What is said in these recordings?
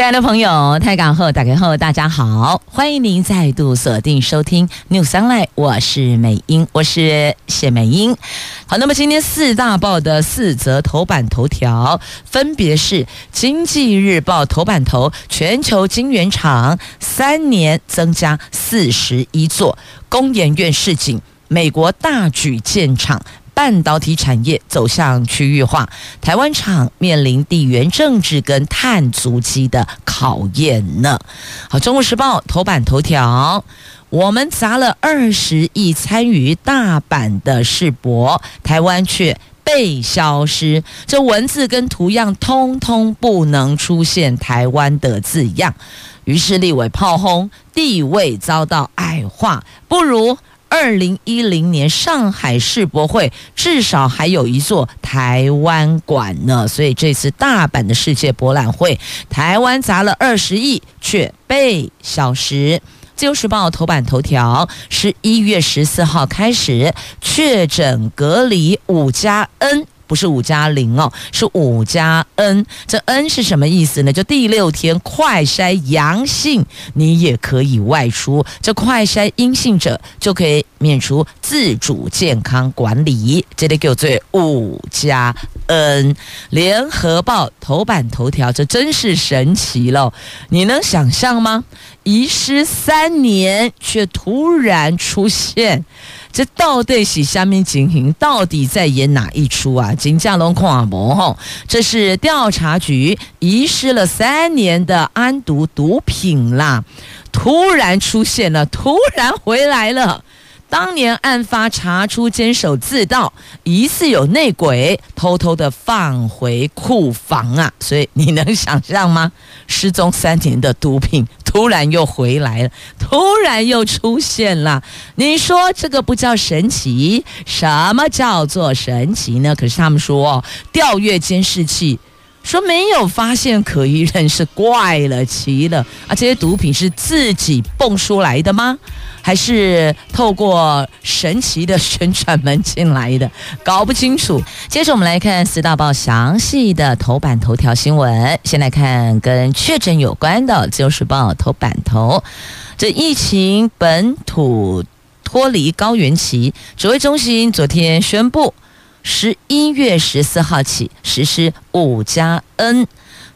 亲爱的朋友，泰港后打开后，大家好，欢迎您再度锁定收听 News Online，我是美英，我是谢美英。好，那么今天四大报的四则头版头条，分别是《经济日报》头版头：全球晶圆厂三年增加四十一座，工研院示警，美国大举建厂。半导体产业走向区域化，台湾厂面临地缘政治跟碳足迹的考验呢。好，《中国时报》头版头条：我们砸了二十亿参与大阪的世博，台湾却被消失。这文字跟图样通通不能出现台湾的字样，于是立委炮轰地位遭到矮化，不如。二零一零年上海世博会至少还有一座台湾馆呢，所以这次大阪的世界博览会，台湾砸了二十亿却被小时。自由时报头版头条十一月十四号开始确诊隔离五加 N。不是五加零哦，是五加 N。这 N 是什么意思呢？就第六天快筛阳性，你也可以外出。这快筛阴性者就可以免除自主健康管理。这里给我做五加 N。联合报头版头条，这真是神奇喽！你能想象吗？遗失三年却突然出现。这到底是虾米情形？到底在演哪一出啊？金家龙跨模吼，这是调查局遗失了三年的安毒毒品啦，突然出现了，突然回来了。当年案发查出监守自盗，疑似有内鬼，偷偷的放回库房啊！所以你能想象吗？失踪三年的毒品突然又回来了，突然又出现了。你说这个不叫神奇？什么叫做神奇呢？可是他们说哦调阅监视器。说没有发现可疑人是怪了奇了啊！这些毒品是自己蹦出来的吗？还是透过神奇的旋转门进来的？搞不清楚。接着我们来看四大报详细的头版头条新闻。先来看跟确诊有关的《自由时报》头版头，这疫情本土脱离高原期，指挥中心昨天宣布。十一月十四号起实施五加 N，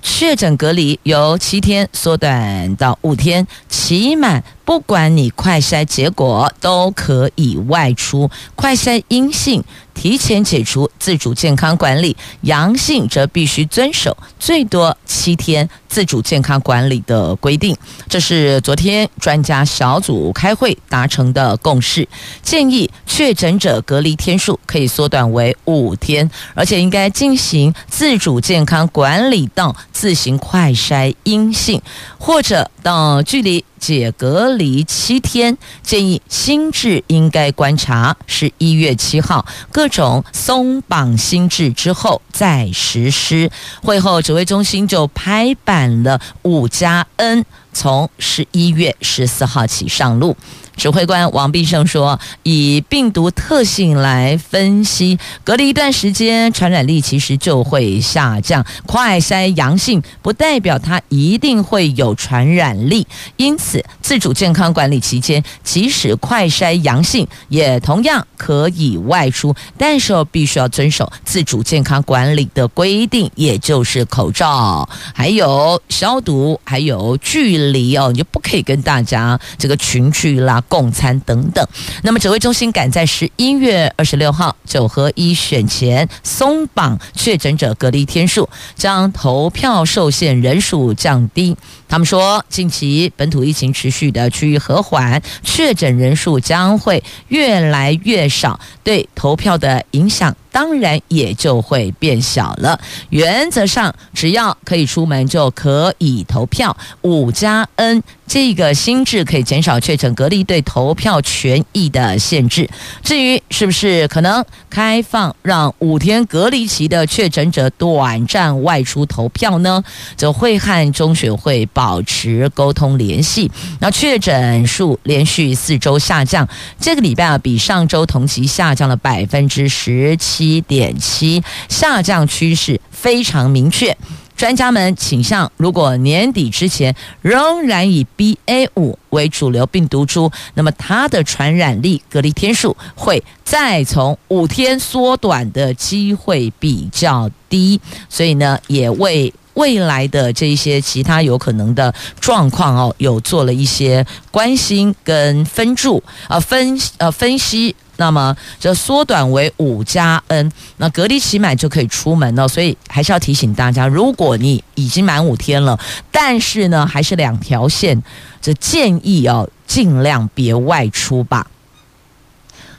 确诊隔离由七天缩短到五天，期满。不管你快筛结果都可以外出，快筛阴性提前解除自主健康管理，阳性则必须遵守最多七天自主健康管理的规定。这是昨天专家小组开会达成的共识，建议确诊者隔离天数可以缩短为五天，而且应该进行自主健康管理到自行快筛阴性，或者到距离。解隔离七天，建议心智应该观察是一月七号各种松绑心智之后再实施。会后指挥中心就拍板了五加 N，从十一月十四号起上路。指挥官王必胜说：“以病毒特性来分析，隔离一段时间，传染力其实就会下降。快筛阳性不代表它一定会有传染力，因此自主健康管理期间，即使快筛阳性，也同样可以外出，但是必须要遵守自主健康管理的规定，也就是口罩，还有消毒，还有距离离哦，你就不可以跟大家这个群聚啦。”共餐等等，那么指挥中心赶在十一月二十六号九合一选前松绑确诊者隔离天数，将投票受限人数降低。他们说，近期本土疫情持续的趋于和缓，确诊人数将会越来越少，对投票的影响当然也就会变小了。原则上，只要可以出门就可以投票。五加 N 这个新制可以减少确诊隔离对投票权益的限制。至于是不是可能开放让五天隔离期的确诊者短暂外出投票呢？则会和中选会保持沟通联系。那确诊数连续四周下降，这个礼拜啊比上周同期下降了百分之十七点七，下降趋势非常明确。专家们倾向，如果年底之前仍然以 BA 五为主流病毒株，那么它的传染力、隔离天数会再从五天缩短的机会比较低，所以呢，也为未来的这一些其他有可能的状况哦，有做了一些关心跟分注啊分呃分析。那么这缩短为五加 N，那隔离期满就可以出门了。所以还是要提醒大家，如果你已经满五天了，但是呢还是两条线，这建议哦尽量别外出吧。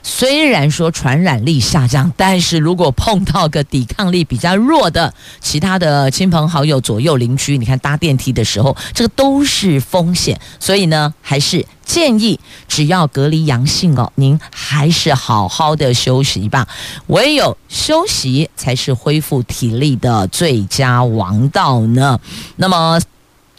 虽然说传染力下降，但是如果碰到个抵抗力比较弱的其他的亲朋好友、左右邻居，你看搭电梯的时候，这个都是风险。所以呢，还是建议只要隔离阳性哦，您还是好好的休息吧。唯有休息才是恢复体力的最佳王道呢。那么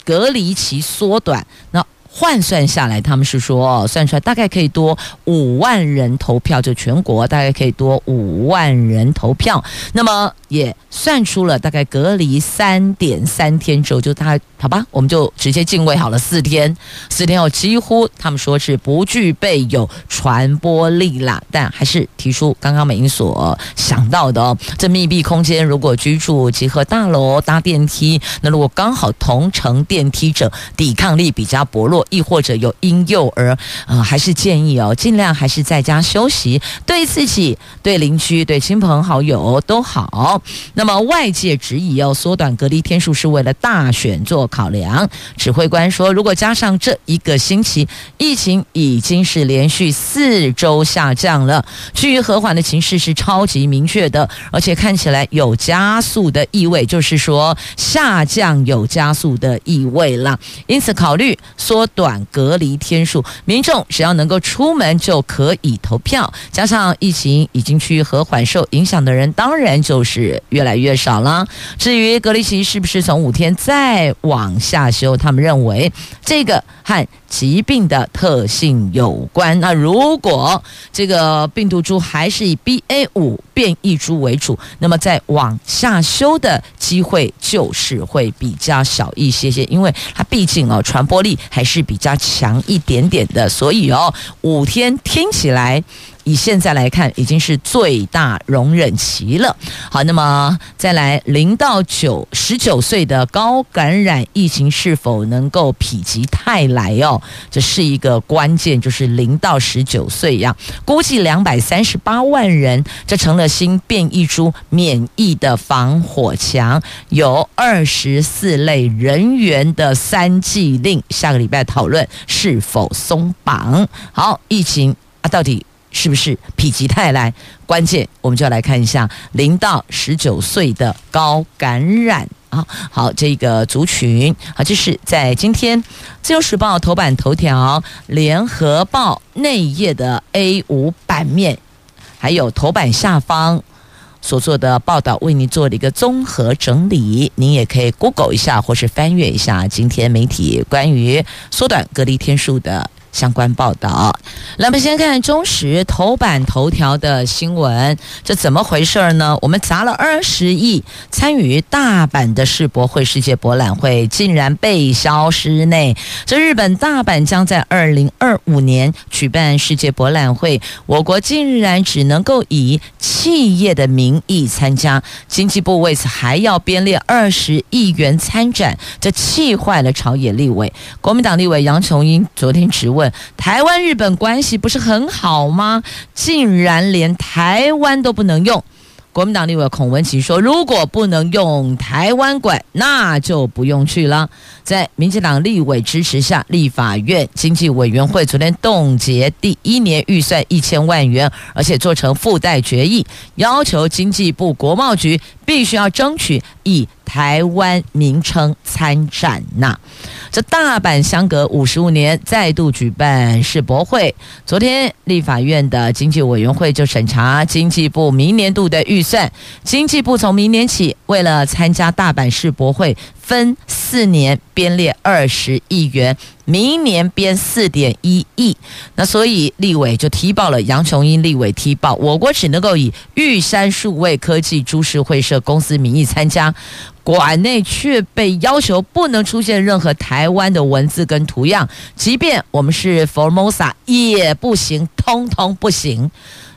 隔离期缩短，那。换算下来，他们是说算出来大概可以多五万人投票，就全国大概可以多五万人投票。那么也算出了大概隔离三点三天之后，就大概好吧，我们就直接进位好了四天。四天后几乎他们说是不具备有传播力啦，但还是提出刚刚美英所想到的哦，这密闭空间如果居住集合大楼搭电梯，那如果刚好同乘电梯者抵抗力比较薄弱。亦或者有婴幼儿，呃，还是建议哦，尽量还是在家休息，对自己、对邻居、对亲朋好友都好。那么外界质疑要缩短隔离天数是为了大选做考量。指挥官说，如果加上这一个星期，疫情已经是连续四周下降了，趋于和缓的情势是超级明确的，而且看起来有加速的意味，就是说下降有加速的意味了。因此考虑缩。短隔离天数，民众只要能够出门就可以投票。加上疫情已经趋于和缓，受影响的人当然就是越来越少了。至于隔离期是不是从五天再往下修，他们认为这个和疾病的特性有关。那如果这个病毒株还是以 BA 五变异株为主，那么再往下修的机会就是会比较小一些些，因为它毕竟哦传播力还是比较强一点点的，所以哦五天听起来。以现在来看，已经是最大容忍期了。好，那么再来，零到九十九岁的高感染疫情是否能够否极泰来哦？这是一个关键，就是零到十九岁呀，估计两百三十八万人，这成了新变异株免疫的防火墙。有二十四类人员的三剂令，下个礼拜讨论是否松绑。好，疫情啊，到底？是不是否极泰来？关键我们就要来看一下零到十九岁的高感染啊。好，这个族群啊，这是在今天《自由时报》头版头条、《联合报》内页的 A 五版面，还有头版下方所做的报道，为您做了一个综合整理。您也可以 Google 一下，或是翻阅一下今天媒体关于缩短隔离天数的。相关报道，来，我们先看中时头版头条的新闻，这怎么回事呢？我们砸了二十亿参与大阪的世博会世界博览会，竟然被消失内？这日本大阪将在二零二五年举办世界博览会，我国竟然只能够以企业的名义参加，经济部为此还要编列二十亿元参展，这气坏了朝野立委。国民党立委杨琼英昨天质问。台湾日本关系不是很好吗？竟然连台湾都不能用。国民党立委孔文奇说：“如果不能用台湾馆，那就不用去了。”在民进党立委支持下，立法院经济委员会昨天冻结第一年预算一千万元，而且做成附带决议，要求经济部国贸局必须要争取以台湾名称参展呐。这大阪相隔五十五年再度举办世博会，昨天立法院的经济委员会就审查经济部明年度的预算，经济部从明年起为了参加大阪世博会。分四年编列二十亿元，明年编四点一亿。那所以立委就踢爆了杨琼英立委踢爆，我国只能够以玉山数位科技株式会社公司名义参加，馆内却被要求不能出现任何台湾的文字跟图样，即便我们是 Formosa 也不行，通通不行。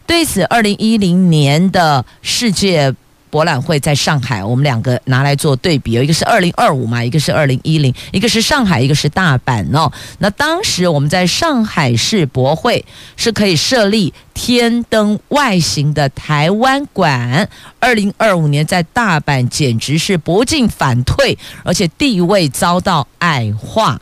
对此，二零一零年的世界。博览会在上海，我们两个拿来做对比，有一个是二零二五嘛，一个是二零一零，一个是上海，一个是大阪哦。那当时我们在上海世博会是可以设立天灯外形的台湾馆，二零二五年在大阪简直是不进反退，而且地位遭到矮化。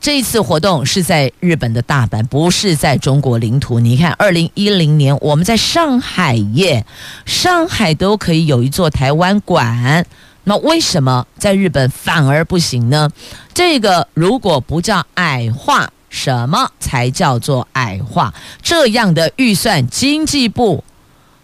这一次活动是在日本的大阪，不是在中国领土。你看，二零一零年我们在上海耶，上海都可以有一座台湾馆，那为什么在日本反而不行呢？这个如果不叫矮化，什么才叫做矮化？这样的预算，经济部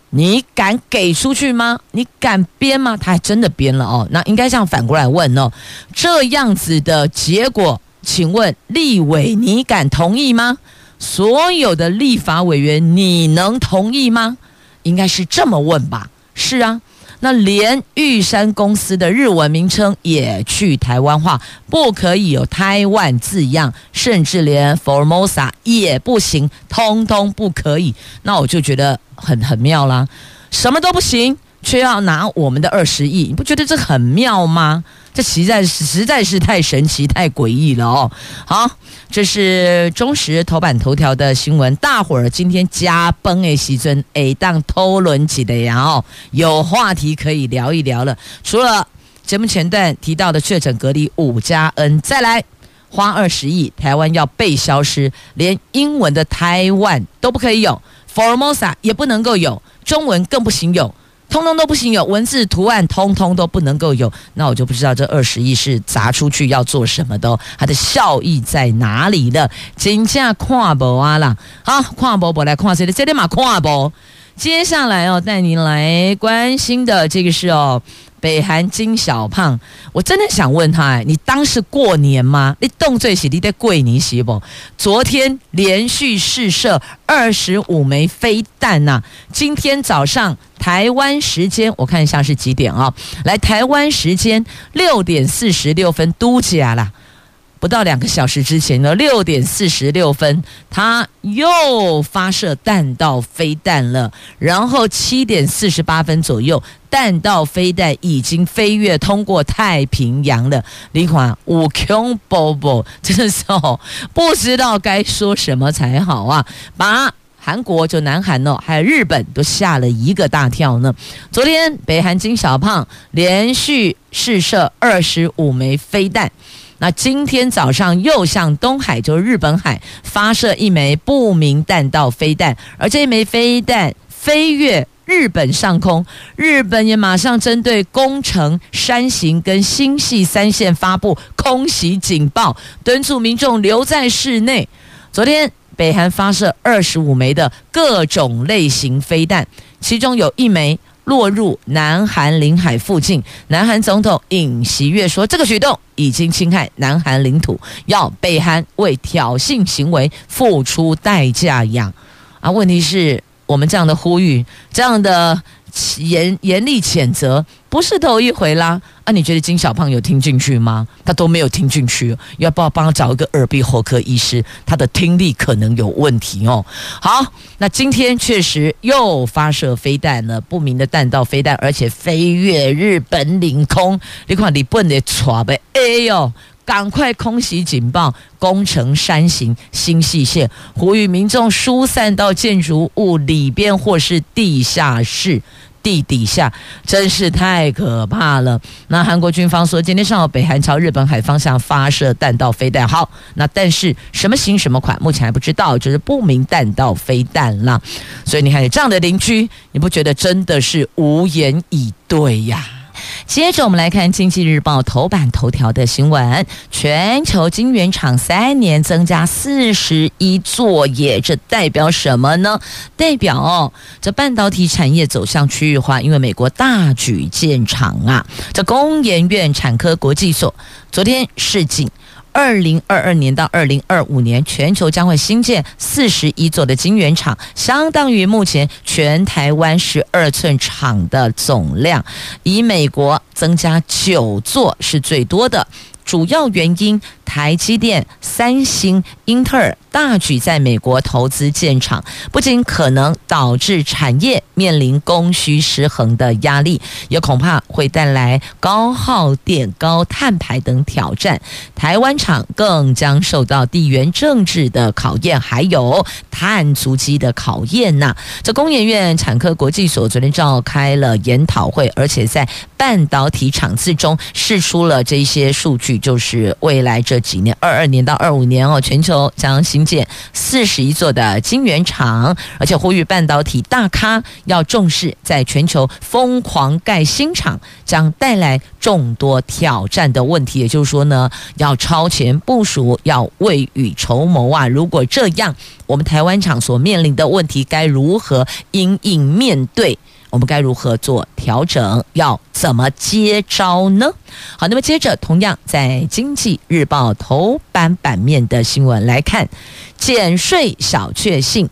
你敢给出去吗？你敢编吗？他还真的编了哦。那应该这样反过来问哦，这样子的结果。请问立委，你敢同意吗？所有的立法委员，你能同意吗？应该是这么问吧。是啊，那连玉山公司的日文名称也去台湾化，不可以有台湾字样，甚至连 Formosa 也不行，通通不可以。那我就觉得很很妙啦，什么都不行，却要拿我们的二十亿，你不觉得这很妙吗？这实在是实在是太神奇、太诡异了哦！好，这是中时头版头条的新闻，大伙儿今天加崩诶，西尊诶，当偷轮起的呀哦，有话题可以聊一聊了。除了节目前段提到的确诊隔离五加 N，再来花二十亿，台湾要被消失，连英文的台湾都不可以有，Formosa 也不能够有，中文更不行有。通通都不行，有文字图案，通通都不能够有。那我就不知道这二十亿是砸出去要做什么的，它的效益在哪里的？金价跨博啊啦，好，跨博博来跨谁的？这里嘛跨博。接下来哦，带您来关心的这个是哦。北韩金小胖，我真的想问他，你当时过年吗？你动作是你在过年是不？昨天连续试射二十五枚飞弹呐、啊，今天早上台湾时间我看一下是几点啊？来，台湾时间六点四十六分都假了。不到两个小时之前呢，六点四十六分，他又发射弹道飞弹了。然后七点四十八分左右，弹道飞弹已经飞越通过太平洋了。李款五 Q 波波，这时候不知道该说什么才好啊！把韩国就南韩哦，还有日本都吓了一个大跳呢。昨天北韩金小胖连续试射二十五枚飞弹。那今天早上又向东海，就是日本海发射一枚不明弹道飞弹，而这一枚飞弹飞越日本上空，日本也马上针对宫城、山形跟新系三县发布空袭警报，敦促民众留在室内。昨天北韩发射二十五枚的各种类型飞弹，其中有一枚。落入南韩领海附近，南韩总统尹锡悦说，这个举动已经侵害南韩领土，要北韩为挑衅行为付出代价呀！啊，问题是我们这样的呼吁，这样的。严严厉谴责不是头一回啦啊！你觉得金小胖有听进去吗？他都没有听进去，要不要帮他找一个耳鼻喉科医师？他的听力可能有问题哦。好，那今天确实又发射飞弹了，不明的弹道飞弹，而且飞越日本领空。你看日本的错呗，哎呦，赶快空袭警报，宫城山形新系线，呼吁民众疏散到建筑物里边或是地下室。地底下真是太可怕了。那韩国军方说，今天上午北韩朝日本海方向发射弹道飞弹。好，那但是什么型什么款，目前还不知道，就是不明弹道飞弹啦。所以你看有，这样的邻居，你不觉得真的是无言以对呀？接着我们来看《经济日报》头版头条的新闻：全球晶圆厂三年增加四十一座，也这代表什么呢？代表哦，这半导体产业走向区域化，因为美国大举建厂啊。这工研院产科国际所昨天市井。二零二二年到二零二五年，全球将会新建四十一座的晶圆厂，相当于目前全台湾十二寸厂的总量，以美国增加九座是最多的。主要原因，台积电、三星、英特尔大举在美国投资建厂，不仅可能导致产业面临供需失衡的压力，也恐怕会带来高耗电、高碳排等挑战。台湾厂更将受到地缘政治的考验，还有碳足迹的考验呐。这工研院产科国际所昨天召开了研讨会，而且在半导体厂次中释出了这些数据。就是未来这几年，二二年到二五年哦，全球将新建四十一座的晶圆厂，而且呼吁半导体大咖要重视，在全球疯狂盖新厂将带来众多挑战的问题。也就是说呢，要超前部署，要未雨绸缪啊！如果这样，我们台湾厂所面临的问题该如何因应面对？我们该如何做调整？要怎么接招呢？好，那么接着，同样在《经济日报》头版版面的新闻来看，减税小确幸。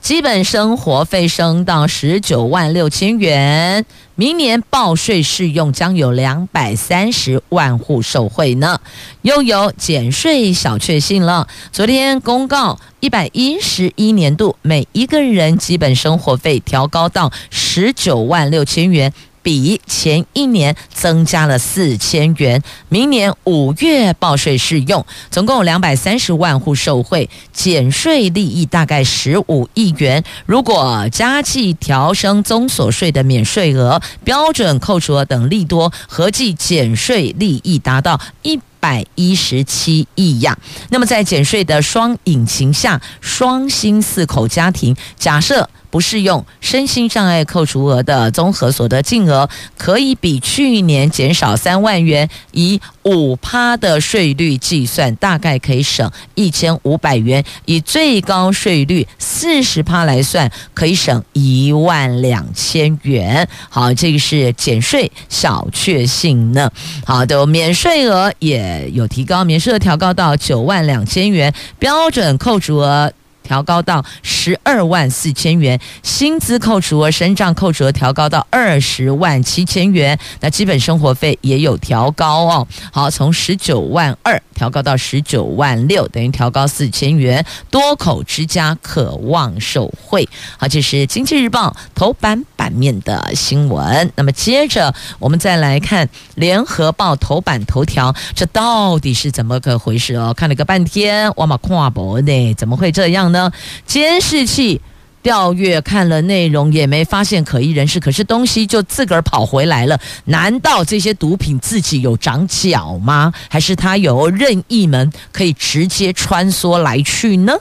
基本生活费升到十九万六千元，明年报税适用将有两百三十万户受惠呢，又有减税小确幸了。昨天公告，一百一十一年度每一个人基本生活费调高到十九万六千元。比前一年增加了四千元，明年五月报税适用，总共两百三十万户受惠，减税利益大概十五亿元。如果加计调升综所税的免税额、标准扣除额等利多，合计减税利益达到一百一十七亿呀。那么在减税的双引擎下，双薪四口家庭假设。不适用身心障碍扣除额的综合所得净额，可以比去年减少三万元，以五趴的税率计算，大概可以省一千五百元；以最高税率四十趴来算，可以省一万两千元。好，这个是减税小确幸呢。好的，免税额也有提高，免税额调高到九万两千元，标准扣除额。调高到十二万四千元，薪资扣除额、身障扣除调高到二十万七千元。那基本生活费也有调高哦。好，从十九万二调高到十九万六，等于调高四千元。多口之家可望受惠。好，这是《经济日报》头版版面的新闻。那么接着我们再来看《联合报》头版头条，这到底是怎么个回事哦？看了个半天，我嘛看不呢，怎么会这样呢？监视器调阅看了内容，也没发现可疑人士，可是东西就自个儿跑回来了。难道这些毒品自己有长脚吗？还是它有任意门可以直接穿梭来去呢？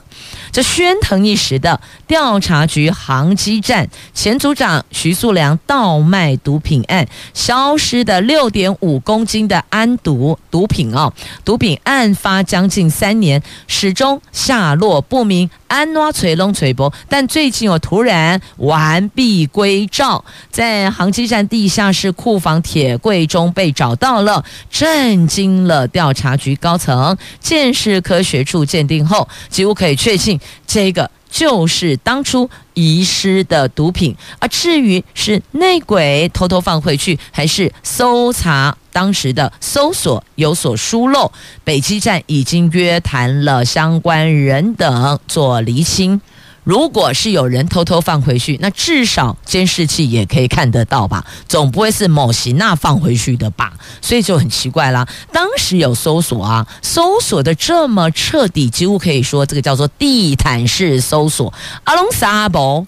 这喧腾一时的调查局航机站前组长徐素良倒卖毒品案，消失的六点五公斤的安毒毒品哦，毒品案发将近三年，始终下落不明，安怎找拢找不，但最近又突然完璧归赵，在航机站地下室库房铁柜中被找到了，震惊了调查局高层，鉴识科学处鉴定后，几乎可以确信。这个就是当初遗失的毒品，而至于是内鬼偷偷放回去，还是搜查当时的搜索有所疏漏，北基站已经约谈了相关人等做厘清。如果是有人偷偷放回去，那至少监视器也可以看得到吧？总不会是某型那放回去的吧？所以就很奇怪啦。当时有搜索啊，搜索的这么彻底，几乎可以说这个叫做地毯式搜索。阿龙沙博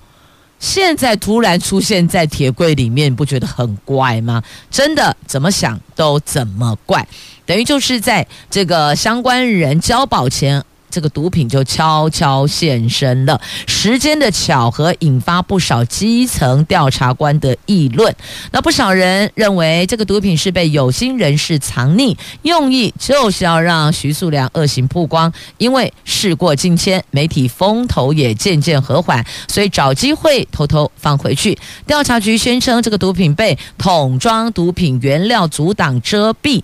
现在突然出现在铁柜里面，不觉得很怪吗？真的怎么想都怎么怪，等于就是在这个相关人交保前。这个毒品就悄悄现身了。时间的巧合引发不少基层调查官的议论。那不少人认为这个毒品是被有心人士藏匿，用意就是要让徐素良恶行曝光。因为事过境迁，媒体风头也渐渐和缓，所以找机会偷偷放回去。调查局宣称，这个毒品被桶装毒品原料阻挡遮蔽。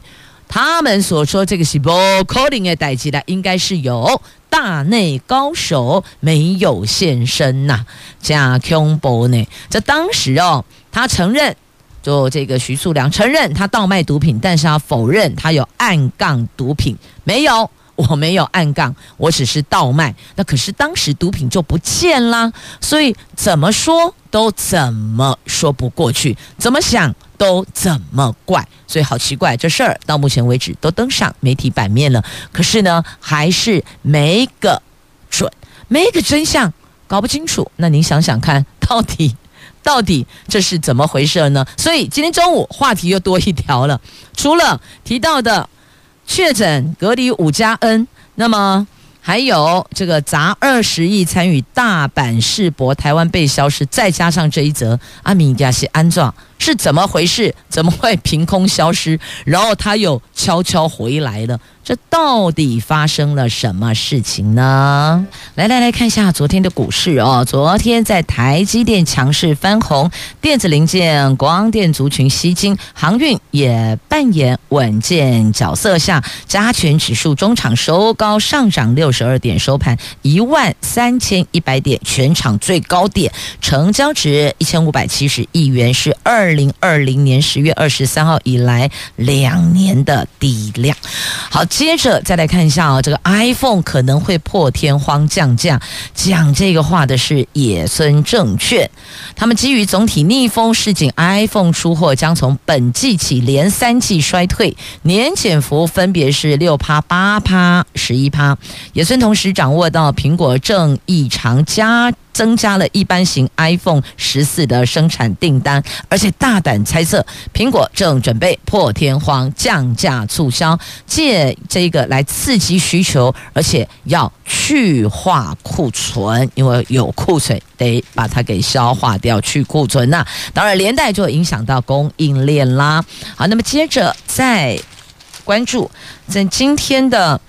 他们所说这个是不可能的代志的，应该是有大内高手没有现身呐，加恐怖呢。这当时哦，他承认，就这个徐素良承认他倒卖毒品，但是他否认他有暗杠毒品，没有，我没有暗杠，我只是倒卖。那可是当时毒品就不见啦，所以怎么说都怎么说不过去，怎么想？都怎么怪？所以好奇怪，这事儿到目前为止都登上媒体版面了，可是呢，还是没个准，没个真相，搞不清楚。那您想想看，到底到底这是怎么回事呢？所以今天中午话题又多一条了，除了提到的确诊隔离五加 N，那么。还有这个砸二十亿参与大阪世博，台湾被消失，再加上这一则阿米亚西安状是怎么回事？怎么会凭空消失？然后他又悄悄回来了？这到底发生了什么事情呢？来来来看一下昨天的股市哦。昨天在台积电强势翻红，电子零件、光电族群吸金，航运也扮演稳健角色下，加权指数中场收高上涨六十二点，收盘一万三千一百点，全场最高点，成交值一千五百七十亿元，是二二零二零年十月二十三号以来两年的低量。好。接着再来看一下啊、这个 iPhone 可能会破天荒降价，讲这个话的是野村证券，他们基于总体逆风市井，iPhone 出货将从本季起连三季衰退，年减幅分别是六趴、八趴、十一趴。野村同时掌握到苹果正异常加。增加了一般型 iPhone 十四的生产订单，而且大胆猜测，苹果正准备破天荒降价促销，借这个来刺激需求，而且要去化库存，因为有库存得把它给消化掉，去库存呐。当然，连带就影响到供应链啦。好，那么接着再关注在今天的，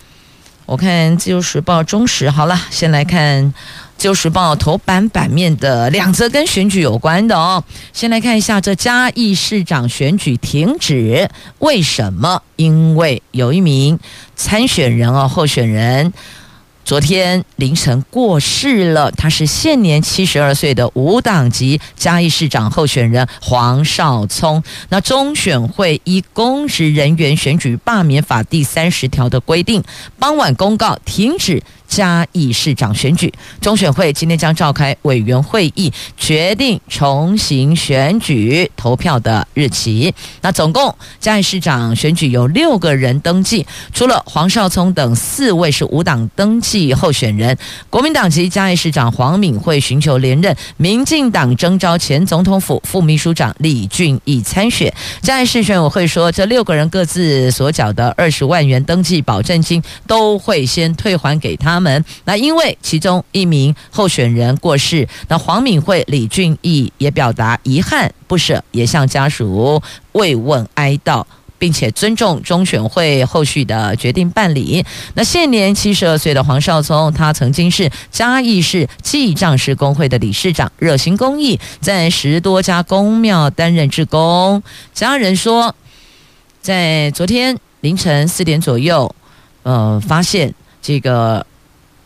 我看自由时报、中时，好了，先来看。《自由时报》头版版面的两则跟选举有关的哦，先来看一下这嘉义市长选举停止，为什么？因为有一名参选人哦，候选人。昨天凌晨过世了，他是现年七十二岁的无党籍嘉义市长候选人黄少聪。那中选会依公职人员选举罢免法第三十条的规定，傍晚公告停止嘉义市长选举。中选会今天将召开委员会议，决定重新选举投票的日期。那总共嘉义市长选举有六个人登记，除了黄少聪等四位是无党登记。候选人，国民党籍嘉义市长黄敏惠寻求连任，民进党征召前总统府副秘书长李俊毅参选。嘉义市选委会说，这六个人各自所缴的二十万元登记保证金都会先退还给他他们。那因为其中一名候选人过世，那黄敏惠、李俊毅也表达遗憾、不舍，也向家属慰问哀悼。并且尊重中选会后续的决定办理。那现年七十二岁的黄少聪，他曾经是嘉义市记帐士公会的理事长，热心公益，在十多家公庙担任志工。家人说，在昨天凌晨四点左右，呃，发现这个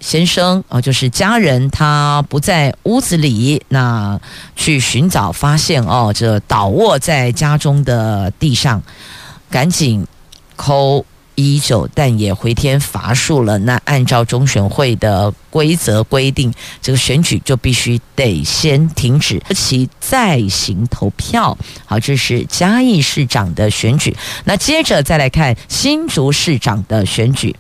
先生啊，就是家人，他不在屋子里，那去寻找，发现哦，这倒卧在家中的地上。赶紧扣一九但也回天乏术了。那按照中选会的规则规定，这个选举就必须得先停止，其再行投票。好，这是嘉义市长的选举。那接着再来看新竹市长的选举。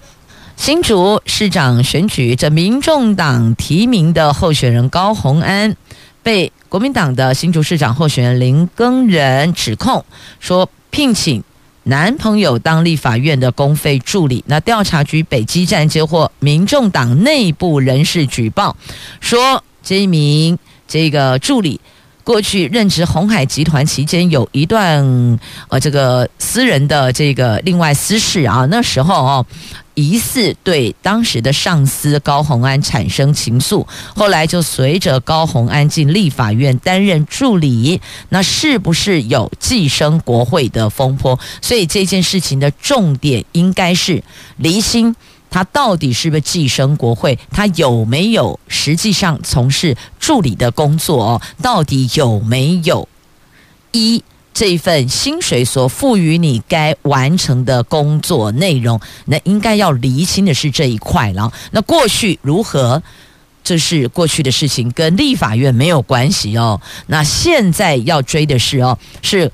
新竹市长选举，这民众党提名的候选人高虹安，被国民党的新竹市长候选人林耕仁指控说聘请。男朋友当立法院的公费助理。那调查局北基站接获民众党内部人士举报，说这一名这个助理过去任职鸿海集团期间，有一段呃这个私人的这个另外私事啊，那时候哦。疑似对当时的上司高洪安产生情愫，后来就随着高洪安进立法院担任助理，那是不是有寄生国会的风波？所以这件事情的重点应该是离心他到底是不是寄生国会，他有没有实际上从事助理的工作？哦到底有没有一？这一份薪水所赋予你该完成的工作内容，那应该要厘清的是这一块了。那过去如何？这是过去的事情，跟立法院没有关系哦。那现在要追的是哦，是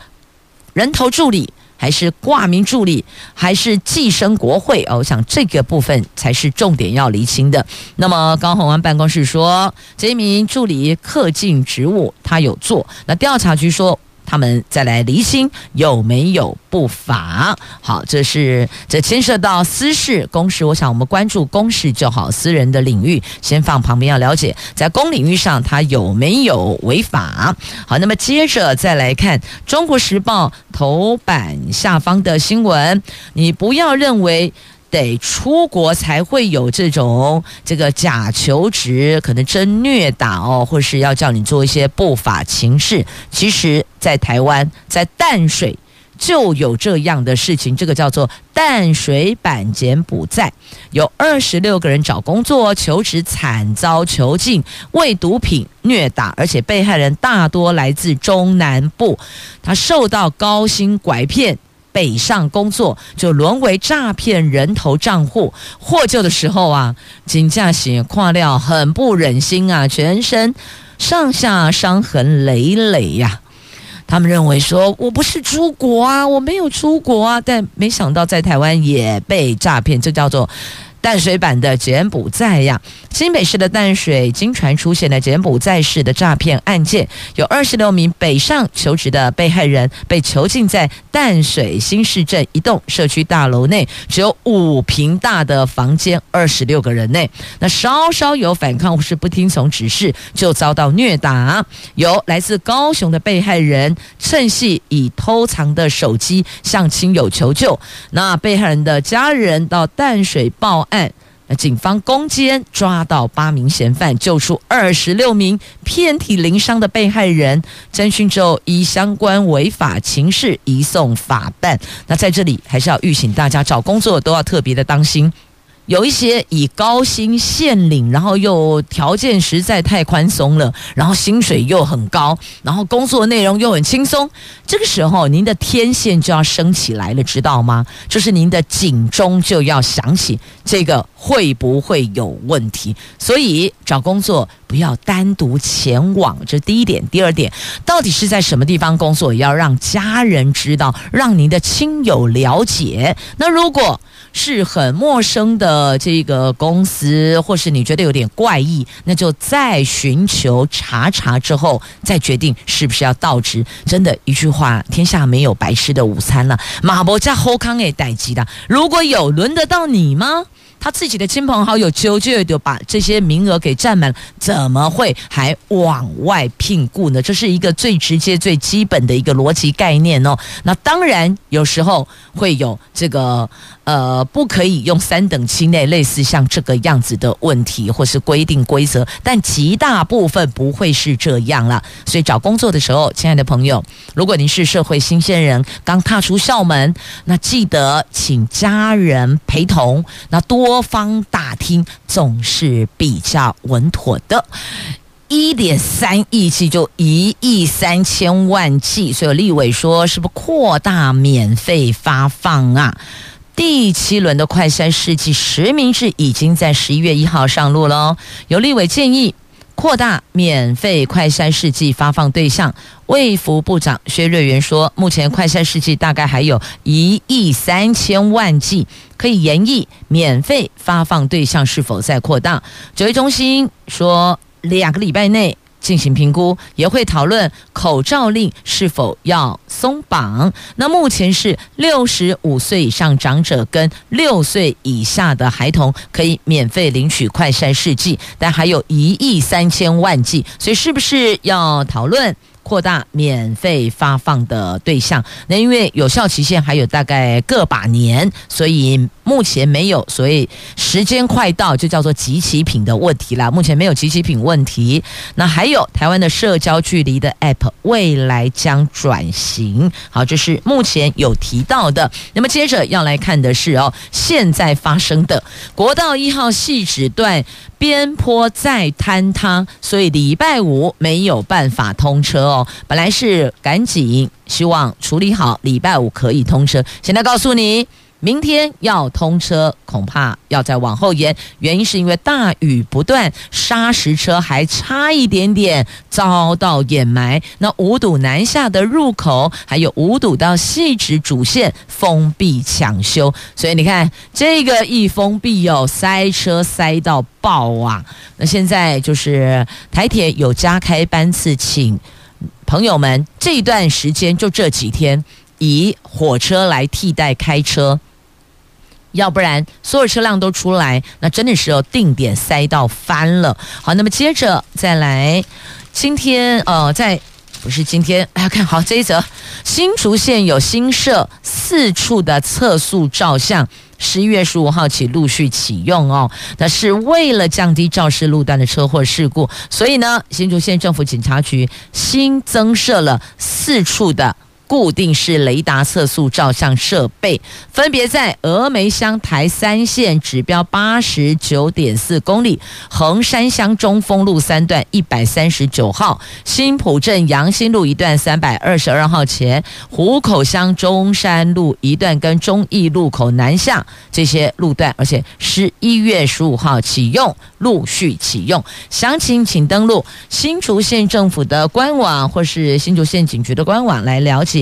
人头助理，还是挂名助理，还是寄生国会？哦，我想这个部分才是重点要厘清的。那么高鸿安办公室说，这一名助理恪尽职务，他有做。那调查局说。他们再来厘清有没有不法。好，这是这牵涉到私事公事，我想我们关注公事就好，私人的领域先放旁边要了解，在公领域上他有没有违法。好，那么接着再来看《中国时报》头版下方的新闻，你不要认为。得出国才会有这种这个假求职，可能真虐打哦，或是要叫你做一些不法情事。其实，在台湾，在淡水就有这样的事情，这个叫做淡水版柬埔寨，有二十六个人找工作求职惨遭囚禁，为毒品虐打，而且被害人大多来自中南部，他受到高薪拐骗。北上工作就沦为诈骗人头账户，获救的时候啊，金驾驶跨料很不忍心啊，全身上下伤痕累累呀、他们认为说，我不是出国啊，我没有出国啊，但没想到在台湾也被诈骗，这叫做。淡水版的柬埔寨呀，新北市的淡水经传出现了柬埔寨式的诈骗案件，有二十六名北上求职的被害人被囚禁在淡水新市镇一栋社区大楼内，只有五坪大的房间，二十六个人内，那稍稍有反抗或是不听从指示，就遭到虐打。有来自高雄的被害人趁隙以偷藏的手机向亲友求救，那被害人的家人到淡水报案，警方攻坚抓到八名嫌犯，救出二十六名遍体鳞伤的被害人。侦讯之后，依相关违法情事移送法办。那在这里还是要预请大家找工作都要特别的当心。有一些以高薪现领，然后又条件实在太宽松了，然后薪水又很高，然后工作内容又很轻松，这个时候您的天线就要升起来了，知道吗？就是您的警钟就要响起，这个会不会有问题？所以找工作不要单独前往，这第一点。第二点，到底是在什么地方工作，也要让家人知道，让您的亲友了解。那如果是很陌生的这个公司，或是你觉得有点怪异，那就再寻求查查之后，再决定是不是要到职。真的，一句话，天下没有白吃的午餐了。马博加后康诶，待机的，如果有，轮得到你吗？他自己的亲朋好友就就就把这些名额给占满，怎么会还往外聘雇呢？这是一个最直接、最基本的一个逻辑概念哦。那当然有时候会有这个呃，不可以用三等亲内类似像这个样子的问题或是规定规则，但极大部分不会是这样了。所以找工作的时候，亲爱的朋友，如果您是社会新鲜人，刚踏出校门，那记得请家人陪同，那多。多方打听总是比较稳妥的，一点三亿剂就一亿三千万剂，所以立委说是不是扩大免费发放啊？第七轮的快筛试剂实名制已经在十一月一号上路了，有立委建议。扩大免费快筛试剂发放对象，卫福部长薛瑞元说，目前快筛试剂大概还有一亿三千万剂，可以研议免费发放对象是否在扩大。指挥中心说，两个礼拜内进行评估，也会讨论口罩令是否要松绑。那目前是六十五岁以上长者跟六岁以下的孩童可以免费领取快筛试剂，但还有一亿三千万剂，所以是不是要讨论？扩大免费发放的对象，那因为有效期限还有大概个把年，所以目前没有所以时间快到就叫做集齐品的问题啦。目前没有集齐品问题。那还有台湾的社交距离的 App 未来将转型，好，这是目前有提到的。那么接着要来看的是哦，现在发生的国道一号细止段。边坡再坍塌，所以礼拜五没有办法通车哦。本来是赶紧希望处理好，礼拜五可以通车。现在告诉你。明天要通车，恐怕要再往后延。原因是因为大雨不断，砂石车还差一点点遭到掩埋。那五堵南下的入口，还有五堵到汐止主线封闭抢修，所以你看这个一封闭哦，塞车塞到爆啊！那现在就是台铁有加开班次，请朋友们这段时间就这几天以火车来替代开车。要不然所有车辆都出来，那真的是要定点塞到翻了。好，那么接着再来，今天呃，在不是今天，大家看好这一则，新竹县有新设四处的测速照相，十一月十五号起陆续启用哦。那是为了降低肇事路段的车祸事故，所以呢，新竹县政府警察局新增设了四处的。固定式雷达测速照相设备，分别在峨眉乡台三线指标八十九点四公里，横山乡中丰路三段一百三十九号，新埔镇阳新路一段三百二十二号前，湖口乡中山路一段跟忠义路口南下这些路段，而且十一月十五号启用，陆续启用。详情请登录新竹县政府的官网或是新竹县警局的官网来了解。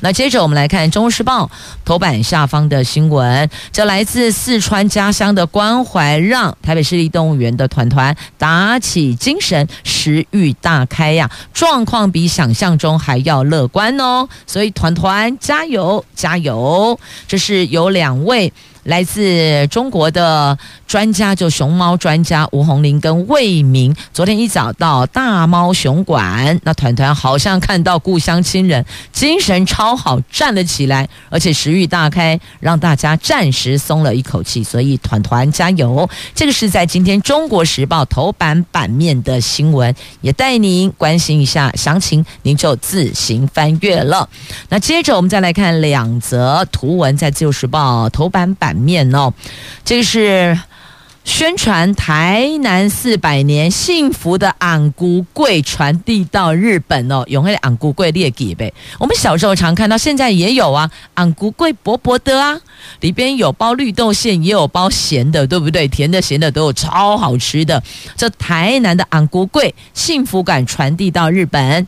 那接着我们来看《中国时报》头版下方的新闻，这来自四川家乡的关怀，让台北市立动物园的团团打起精神，食欲大开呀，状况比想象中还要乐观哦，所以团团加油加油！这是有两位。来自中国的专家，就熊猫专家吴红林跟魏明，昨天一早到大猫熊馆，那团团好像看到故乡亲人，精神超好，站了起来，而且食欲大开，让大家暂时松了一口气。所以团团加油！这个是在今天《中国时报》头版版面的新闻，也带您关心一下详情，您就自行翻阅了。那接着我们再来看两则图文，在《自由时报》头版版。面哦，这是宣传台南四百年幸福的红龟粿传递到日本哦，用那个红龟粿列给呗。我们小时候常看到，现在也有啊，红龟粿薄薄的啊，里边有包绿豆馅，也有包咸的，对不对？甜的、咸的都有，超好吃的。这台南的红龟粿幸福感传递到日本。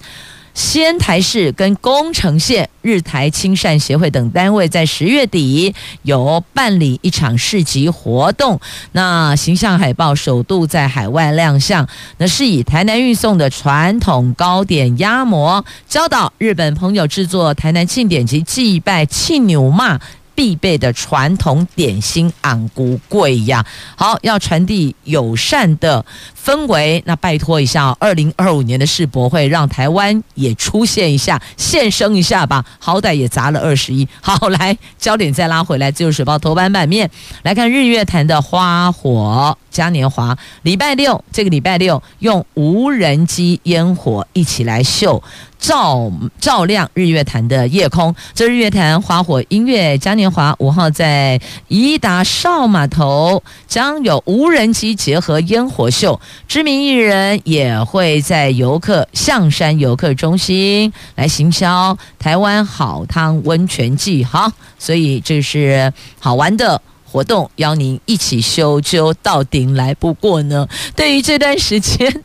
仙台市跟宫城县日台亲善协会等单位在十月底有办理一场市集活动，那形象海报首度在海外亮相，那是以台南运送的传统糕点压馍，教导日本朋友制作台南庆典及祭拜庆牛嘛必备的传统点心红龟粿呀。好，要传递友善的氛围，那拜托一下，二零二五年的世博会让台湾也出现一下，现身一下吧，好歹也砸了二十亿。好，来焦点再拉回来，《自由时报》头版版面来看日月潭的花火嘉年华，礼拜六这个礼拜六用无人机烟火一起来秀，照照亮日月潭的夜空。这日月潭花火音乐嘉年华五号在宜达少码头将有无人机结合烟火秀。知名艺人也会在游客象山游客中心来行销台湾好汤温泉季，好，所以这是好玩的活动，邀您一起修揪到顶来。不过呢，对于这段时间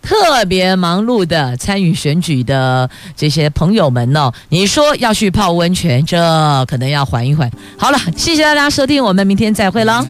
特别忙碌的参与选举的这些朋友们哦，你说要去泡温泉，这可能要缓一缓。好了，谢谢大家收听，我们明天再会喽。